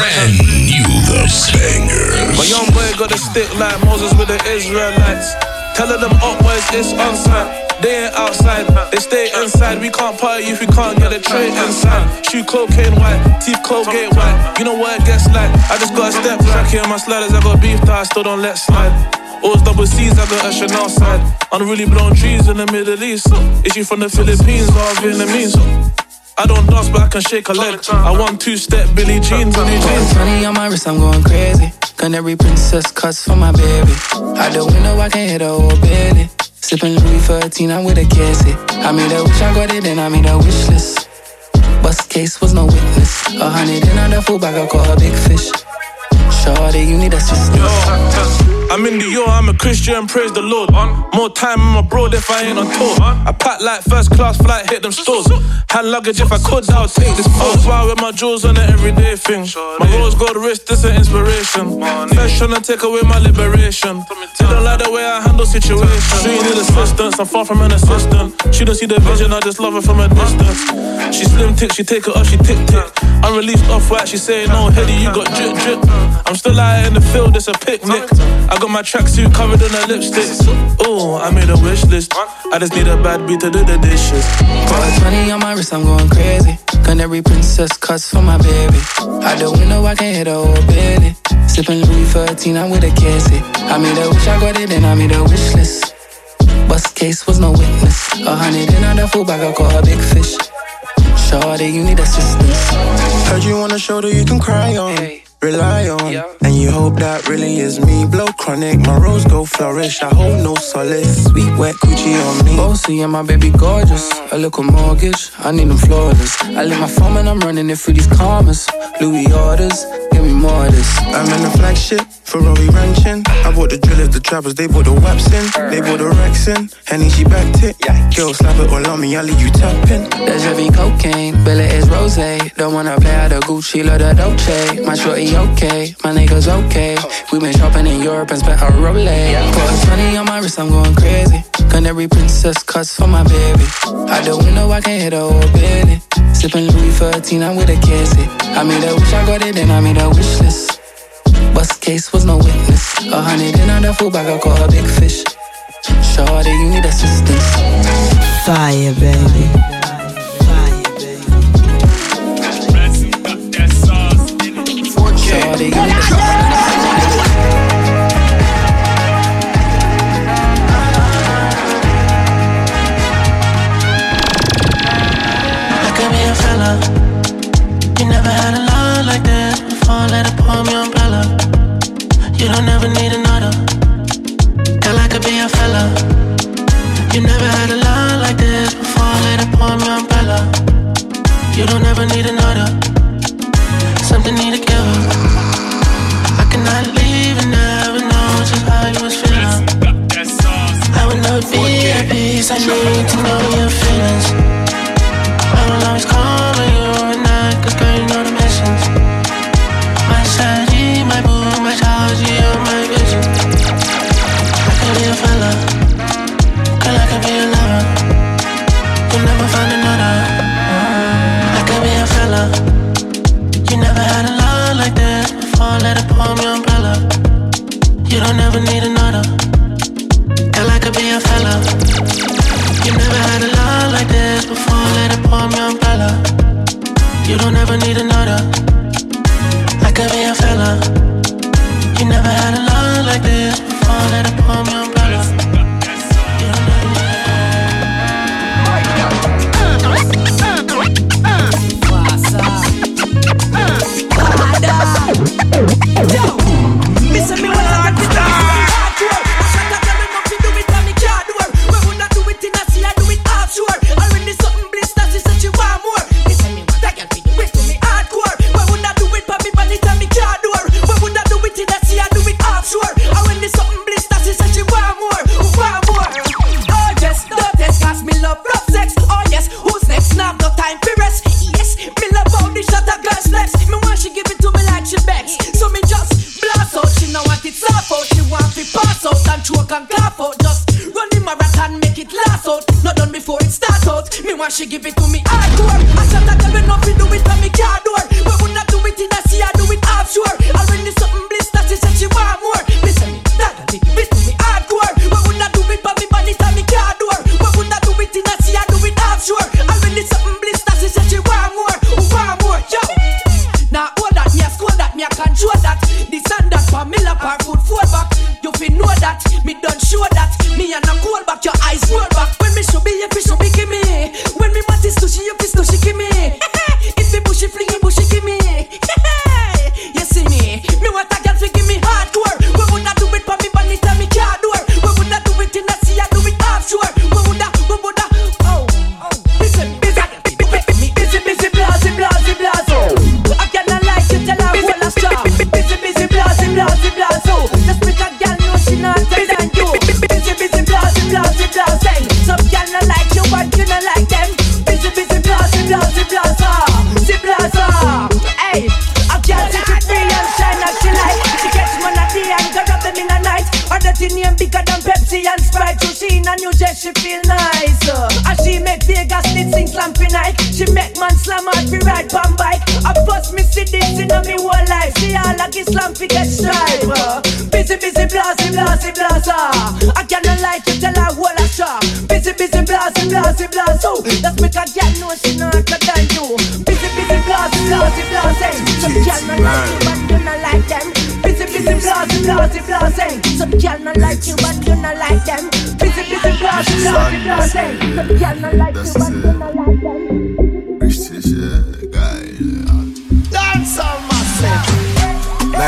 Brand new the bangers. My young boy got a stick like Moses with the Israelites. Telling them up boys it's on site. They ain't outside, they stay inside. We can't party if we can't get a tray inside. Shoe cocaine white, teeth Colgate white. You know what it gets like. I just got a step track here my sliders. I got beef that I still don't let slide. Always double C's, I got a Chanel side. Unruly blown trees in the Middle East. Is she from the Philippines or Vietnamese? I don't dance, but I can shake a leg. I want two step Billy jeans on new jeans. Money on my wrist, I'm going crazy. Canary princess cuts for my baby. Out the window, I can hit a whole belly. Sipping Louis 13, I'm with a cassie. I made a wish, I got it, and I made a wish list. Bust case was no witness. A hundred in on the full bag, I caught a big fish. Shorty, you need assistance. I'm in the yo, I'm a Christian, praise the Lord. More time in my broad if I ain't on tour. I pack like first class flight, hit them stores. Hand luggage if I could, I'll take this pose. Fly with my jewels on an everyday thing. My rose gold wrist, this an inspiration. Fresh tryna take away my liberation. They don't like the way I handle situations. She need assistance, I'm far from an assistant. She don't see the vision, I just love her from a distance. She slim tick, she take it off, she tick tick. I'm released off white, she say no, Heady, you got drip drip. I'm still out in the field, it's a picnic. I got my tracksuit covered in a lipstick. Oh, I made a wish list. I just need a bad beat to do the dishes. Got 20 on my wrist, I'm going crazy. Canary princess cuts for my baby. Out the window, I can hit a whole belly. Sipping Louis 13, I'm with a cassie. I made a wish, I got it, then I made a wish list. Bust case was no witness. A hundred in the full bag, I caught a big fish. Shorty, you need assistance. Heard you on a shoulder you can cry on. Hey rely on. Yeah. And you hope that really is me. Blow chronic, my rose go flourish. I hold no solace. Sweet wet coochie on me. Bossy and my baby gorgeous. A little mortgage, I need them flawless. I leave my phone and I'm running it through these commas. Louis orders, give me more of this. I'm in the flagship, Ferrari ranching. I bought the drillers, the trappers, they bought the waps in. They bought the racks in. Henny, she backed it. Girl, slap it all on me, I leave you tapping. That's heavy cocaine, Billy is rose. Don't wanna play out the Gucci, love the Dolce. My shorty okay, my niggas okay. We been shopping in Europe and spent a Rolex. Put 20 on my wrist, I'm going crazy. Canary princess cuts for my baby. Out the window, I can hit a whole belly. Sipping Louis 13, I'm with a cassie. I made a wish, I got it, then I made a wish list. Bust case was no witness. A hundred in the full bag, I caught a big fish. Shorty, you need assistance. Fire, baby. She give it to me fi get striper. Busy, busy, blasty, blasty, blaster. I cannot like you tell her what I shop. Busy, busy, blasty, blasty, blast. Oh, let's make a girl know she not hotter than you. Busy, busy, blasty, blasty, blasty. Some girl not like you, but you not like them. Busy, busy, blasty, blasty, blasty. Some girl not like you, but you not like them. Busy, busy, blasty, blasty, blasty. Some girl not like you, but you not like them.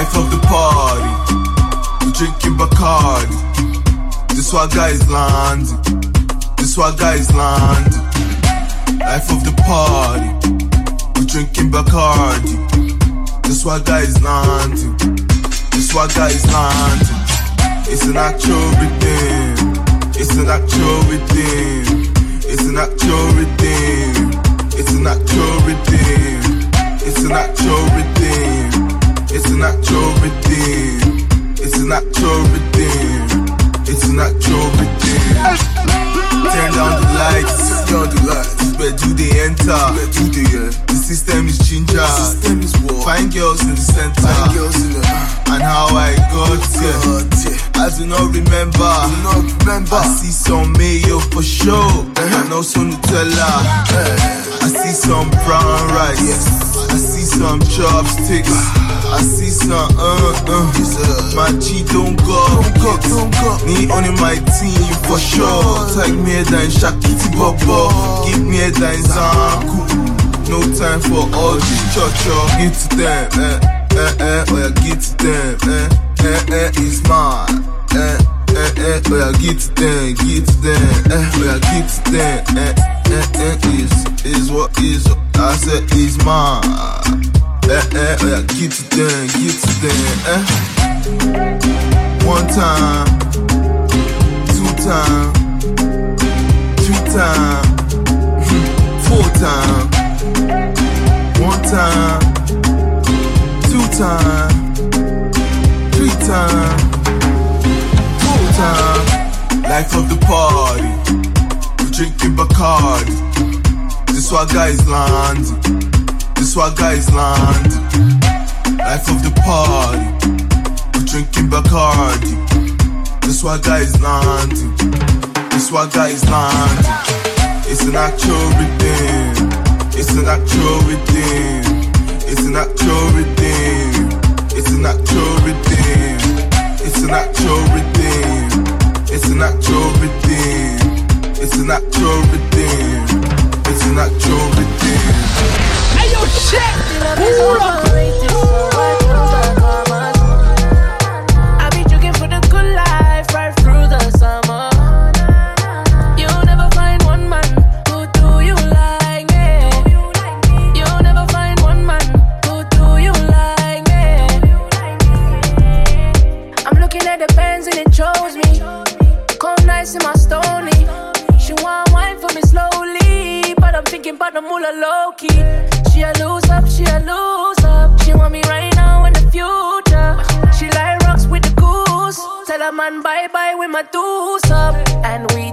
life of the party. We drinking Bacardi. This what guys land. This what guys land. Life of the party. We drinking Bacardi. This what guys land. This what guys land. It's an actual thing. It's an actual thing. It's an actual thing. It's an actual thing. It's an actual thing. It's a natural redeem. It's a natural redeem. It's a natural redeem. Turn down the lights. Turn down the lights. Where do they enter? Where do they enter? The system is ginger. The system is war. Find girls in the center. Find girls in the and how I got here. I do not remember. Do not remember. I see some mayo for sure, uh-huh. and also Nutella. Uh-huh. I see some brown rice. Yes. I see some chopsticks. Assisa, uh, uh. My G don't go, don't go. Me only my team for sure. Take me down, Shakiti Bobo. Give me down, Zaku. No time for all this cha cha. Get to them, eh, eh, eh, eh oh yeah, get to them, eh, eh, eh, it's mine, eh. Eh, eh, oh yeah, get to them, get to them, eh, oh yeah, get to them, eh, eh, eh, eh, is, is what is, I said is mine. Eh, eh, eh, get it done, get it done, eh. One time, two time, three time, hmm, four time. One time, two time, three time, four time. Life of the party, we drinking Bacardi. This one guy is land. This what guys land. Life of the party. We drinking Bacardi. This what guys land. This what guys land. It's an actual thing. It's an actual thing. It's an actual thing. It's an actual thing. It's an actual thing. It's an actual thing. It's an actual thing. It's an actual thing. Oh, shit! Pull up! my dues up and we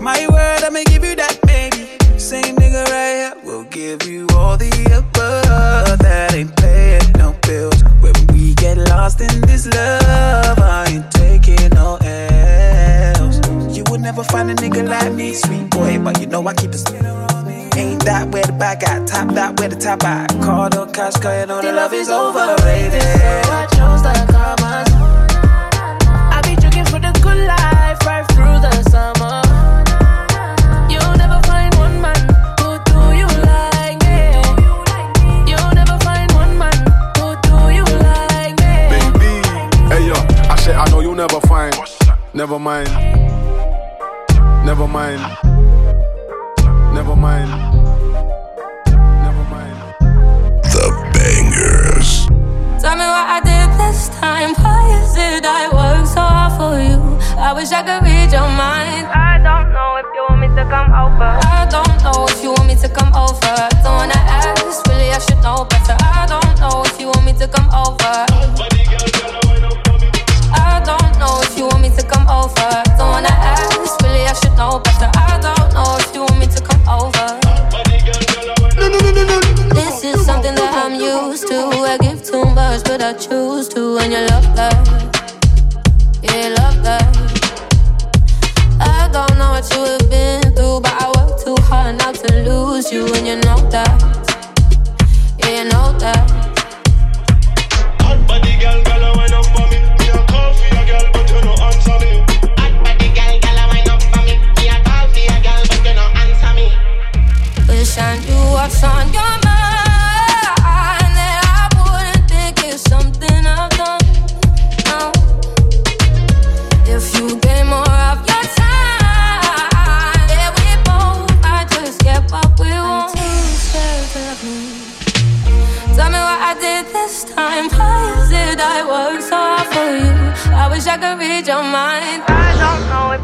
My word, I'ma give you that, baby. Same nigga right here will give you all the above. That ain't paying no bills. When we get lost in this love, I ain't taking no else. You would never find a nigga like me, sweet boy, but you know I keep it Ain't that where the back got top, that where the top I Call the cash, cause you know the love is overrated. So I chose mind. Never mind. Never mind. Never mind. The bangers. Tell me what I did this time. Why is it I work so hard for you? I wish I could.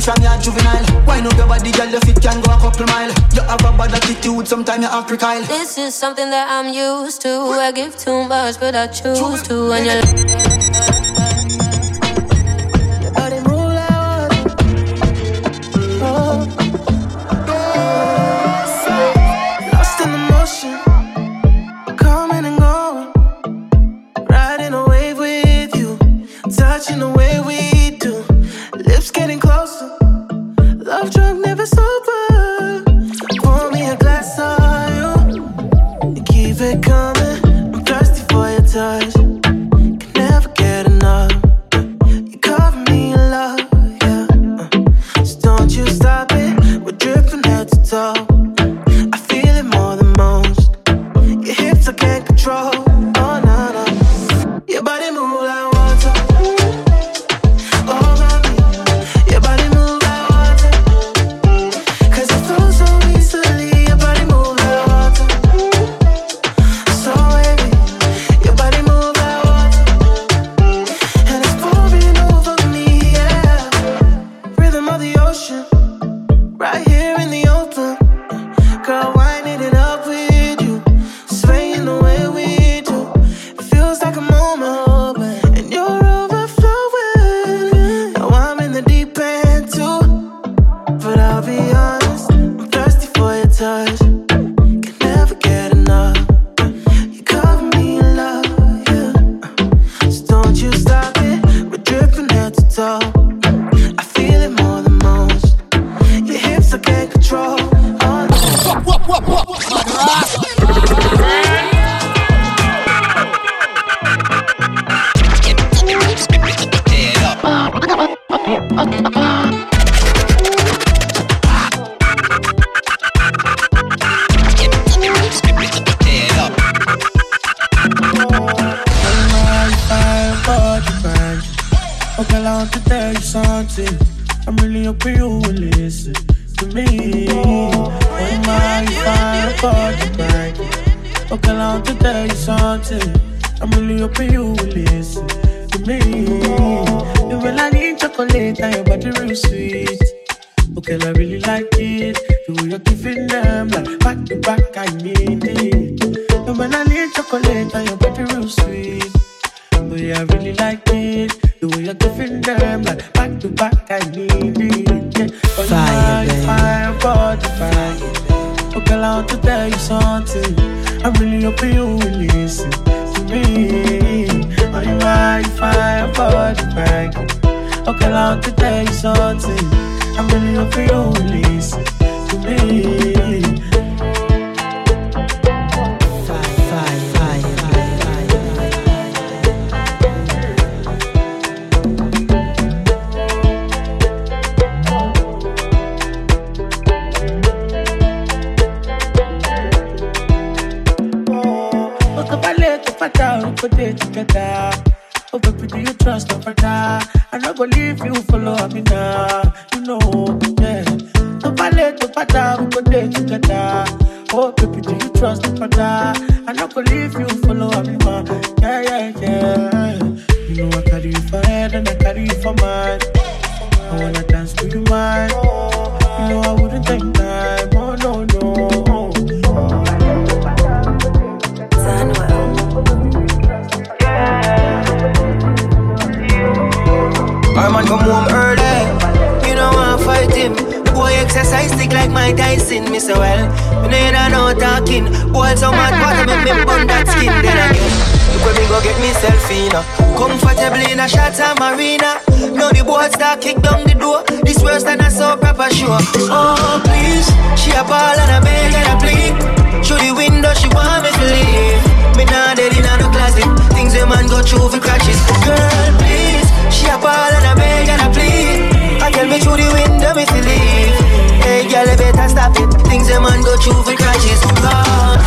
If I'm your juvenile, why no your body, girl, your feet can go a couple mile. You have a bad attitude, sometimes you act recile. This is something that I'm used to. I give too much, but I choose to. When you're Okay, want to tell you something. I'm really hoping you will listen to me. Our man come home early. You want to fight him. Boy, exercise stick like my Tyson, Miss Well. Me hear no talking. Boy, so mad, water make me burn that skin then again. Look when me go get myself in a Comfortable in a Shatta Marina. Now the boys start kick down the door. This worse than a soap proper show Oh please. She a ball and a beg and a plead Through the window she want me to leave. Me not dead in a no closet. Things a man go through for crutches. Girl please She a ball and a beg and a plead I tell me through the window me to leave Hey girl you better stop it Things a man go through for crutches Lord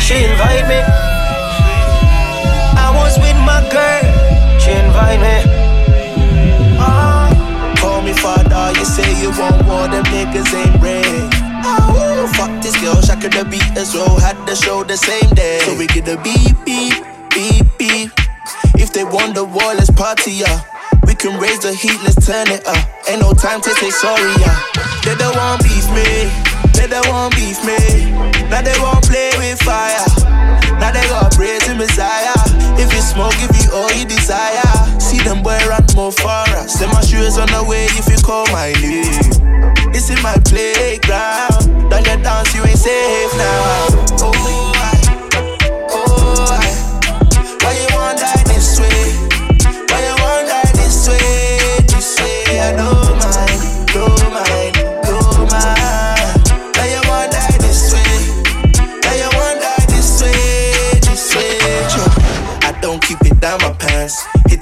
She invite me I was with my girl, she invite me. Ah, Call me father, you say you want war, them niggas ain't ready. Oh, fuck this girl, shock the beat as well, had the show the same day. So we get the beep, beep, beep, beep. If they want the war, let's party, yeah. We can raise the heat, let's turn it up. Ain't no time to say sorry, yeah. They don't want beef me, they don't want beef me. Now they won't play with fire. Now they got praise in Messiah. If you smoke, give you all you desire. See them boy run more far. Send my shoes on the way if you call my name. This is my playground. Don't get dance, you ain't safe now. Oh,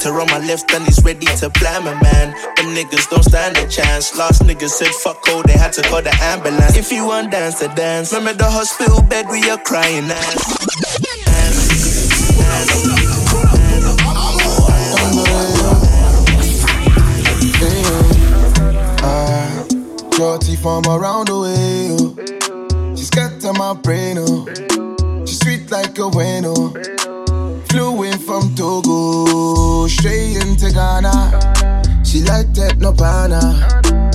Hit on my left and he's ready to blam a man. Them niggas don't stand a chance. Last nigga said fuck oh, they had to call the ambulance. If you want dance to dance, remember the hospital bed where you're crying ass. Ah, Shorty from around the way, oh. She's got my brain, oh. She's sweet like a bueno. Flew in from Togo, straight into Ghana. She like techno pana,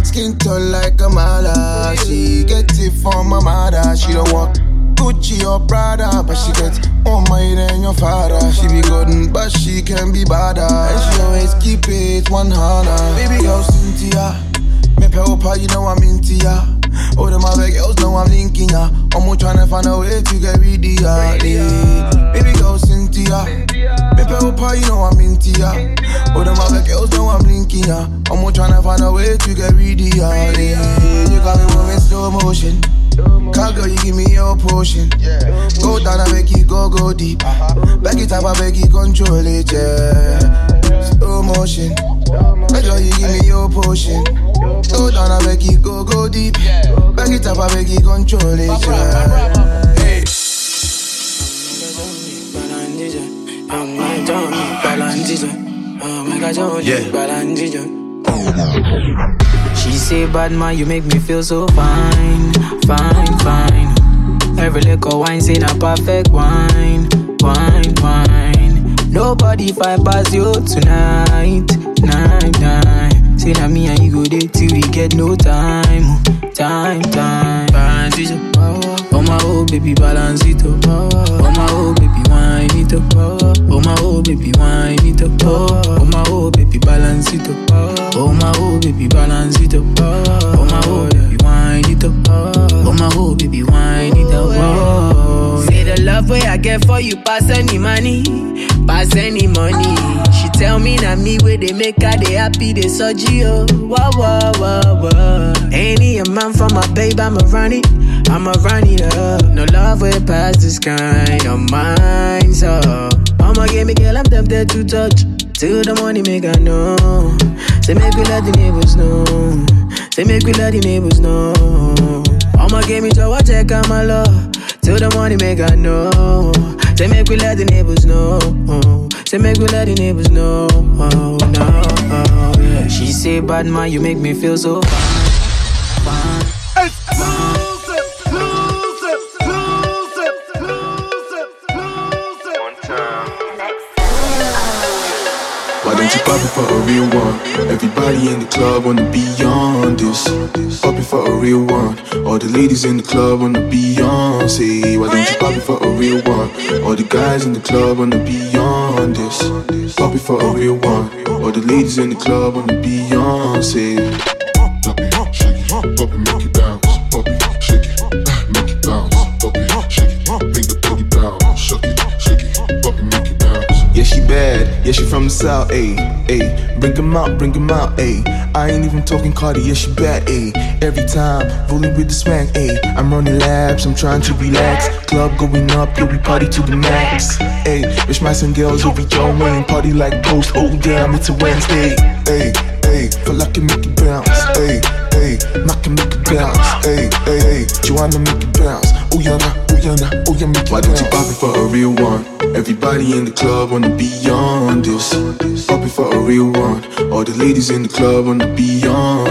skin tone like a mala. She get it from my mother. She don't walk Gucci or Prada, but she gets more money than your father. She be good, but she can be badder. And she always keep it one hundred. Baby girl Cynthia, me up, you know I'm into ya. All them other girls know I'm linking ya. I'm more tryna find a way to get rid of ya. Baby girl Cynthia, pay up, you know I'm into ya. All them other girls know I'm linking ya. I'm more tryna find a way to get rid of ya. You got me moving slow motion. Call girl, you give me your potion. Go down and make it go, go deep. Back it up, I make it control it, yeah. Slow motion. Call girl, you give me your potion. Go down and make it go, go deep. Back it up, I make it control it, yeah. Hey. Oh yeah. She say, bad man, you make me feel so fine, fine, fine. Every little wine say a perfect wine, wine, wine. Nobody fight past you tonight, night, night. Say that me and you go there till we get no time, oh, time, time. Balance it up, oh my oh baby, balance it up, oh my oh baby, wine it up, oh my oh baby, wine it up, oh my oh baby, balance it up, oh my oh baby, balance it up, oh my oh baby, wine it up, oh my oh baby, wine it up, oh. Say the love way I get for you pass any money, any money. She tell me that me where they make her they happy they surgery oh, whoa whoa whoa whoa. Any a man for my babe I'ma run it, I'ma run it up. No love way past this kind of mine so. I'ma give me girl I'm tempted to touch. Till the money make I know. Say make we let the neighbors know. Say make we let the neighbors know. I'ma give me to watch check on my love. Till the money make I know. Say make we let the neighbors know. Say make we let the neighbors know. Oh, no. yeah. She say bad man, you make me feel so fine. Don't you pop it for a real one? Everybody in the club wanna be on this. Pop it for a real one. All the ladies in the club wanna be on. Say, why don't you pop it for a real one? All the guys in the club wanna be on this. Pop it for a real one. All the ladies in the club wanna be on. Say, pop it, shake it, pop it, Yeah, she from the south, ayy, ayy. Bring 'em out, bring 'em out, ayy. I ain't even talking Cardi, yeah, she bad, ayy. Every time, rolling with the swag, ayy. I'm running laps, I'm trying to relax. Club going up, yeah, we party to the max, ayy. Wish my some girls over Joe Wayne, party like post, oh damn, it's a Wednesday, ayy, ayy. Feel like I make it bounce, ayy, ayy. I can make it bounce, ayy, ayy, ayy. Joanna make it bounce, oh yeah, nah, oh yeah, nah, oh yeah, make Why don't you pop it for a real one? Everybody in the club wanna be on this. Pop it for a real one. All the ladies in the club on.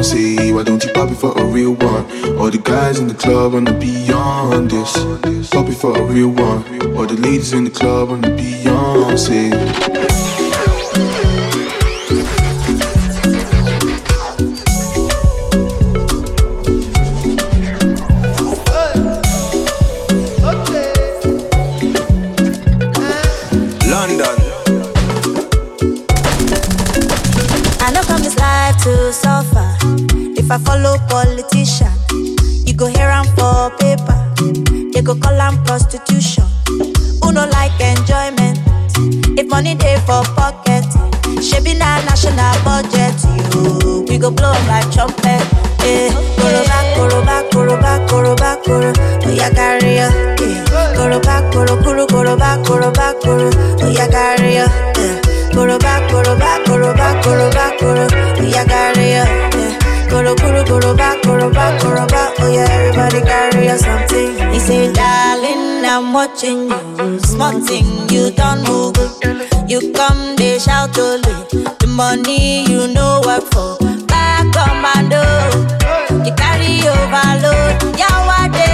Say, why don't you pop it for a real one? All the guys in the club wanna be on this. Pop it for a real one. All the ladies in the club on. Say. London. Go call am prostitution. Who no like enjoyment? If money dey for pocket, shebi na national budget. You, we go blow like trumpet. Eh, koroba, koroba, koroba, koroba, koro. Watching you. Small thing, you don't move. You come, they shout only. The money you know work for. Back commando. You carry overload. Yawade,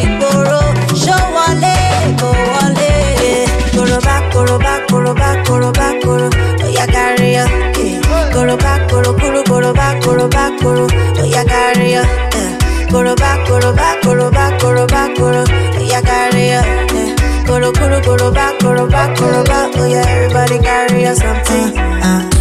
Igboro. Show wale, go wale. Koroba, koroba, koroba, koroba, koro. Oya carry ya. eh. Koroba, koro, koro, koroba, koroba, koro. Oya carry ya. eh. Koroba, koroba, koroba, koroba, koro. Oya carry ya. eh. Koro, koro, koroba, koroba, koroba. Oya everybody carry ya something. Uh, One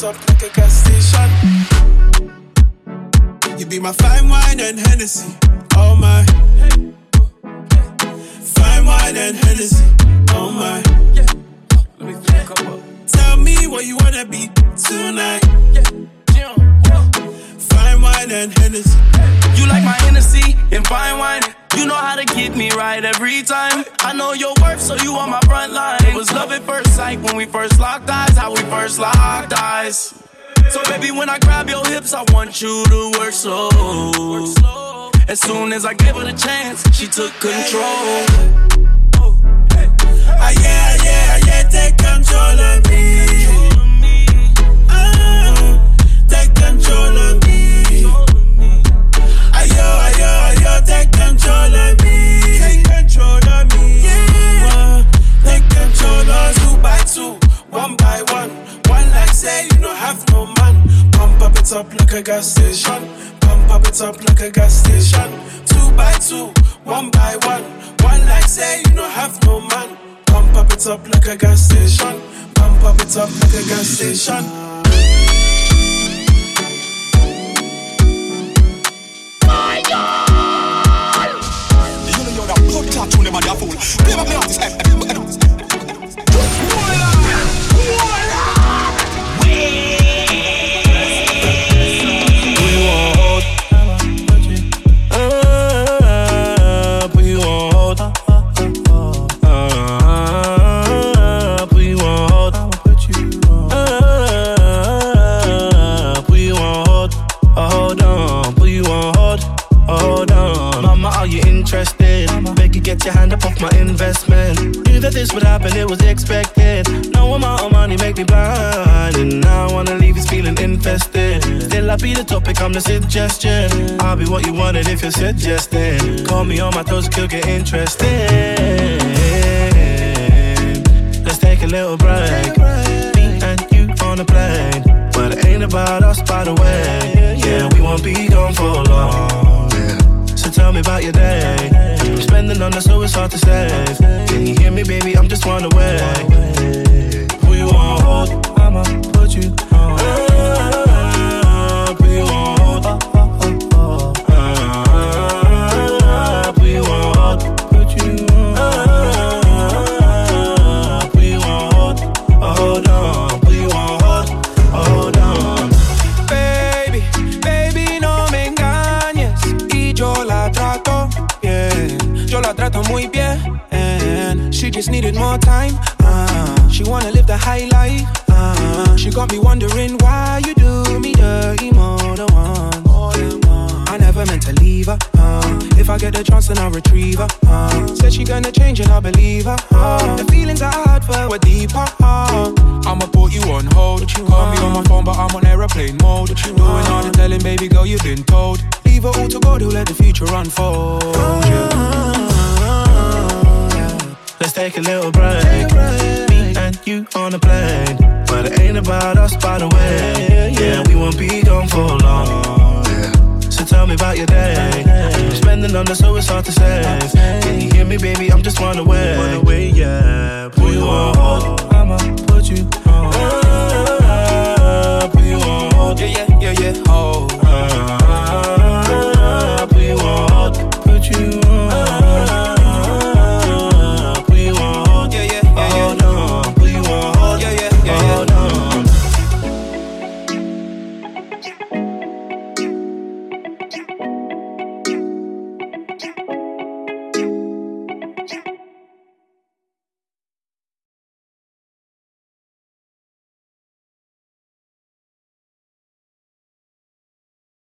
Pump up like a gas station. You be my fine wine and Hennessy. Oh my. Fine wine and Hennessy. Oh my. Tell me what you wanna be tonight. Fine wine and Hennessy. You like my Hennessy and fine wine. You know how to get me right every time. I know your worth, so you on my front line. It was love at first sight when we first locked eyes. How we first locked eyes. So baby, when I grab your hips, I want you to work slow. As soon as I gave her the chance, she took control. Ah, yeah, yeah, yeah, take control of me. Ah, take control of me. Control of me. Take control of me. Yeah. Take control of two by two, one by one. One like say you no have no man. Pump up it up like a gas station. Pump up it up like a gas station. Two by two, one by one. One like say you no have no man. Pump up it up like a gas station. Pump up it up like a gas station. My God! You clot tune them on your fool. Play play artist. eh, eh, eh. I'm the suggestion. I'll be what you wanted if you're suggesting. Call me on my toes, could get interested. Let's take a little break. Me and you on a plane. But it ain't about us, by the way. Yeah, we won't be gone for long. So tell me about your day. I'm spending on the so it's hard to save. Can you hear me, baby? I'm just one away. Put you retrieve her. Uh, said she gonna change and I believe her. Uh, the feelings I had for her were deeper. Uh, I'ma put you on hold. You Call me on my phone, but I'm on aeroplane mode. You Doing all the telling, baby girl, you've been told. Leave it all to God, who let the future unfold. Let's take a little break. Me and you on a plane. But it ain't about us, by the way. Yeah, we won't be gone for long so tell me about your day. Spending on us, so it's hard to save. Can you hear me, baby? I'm just one away. One away, yeah. Put you on hold, I'ma put you on. Put you on hold, yeah, yeah, yeah, yeah, oh. hold. Put you on hold, put you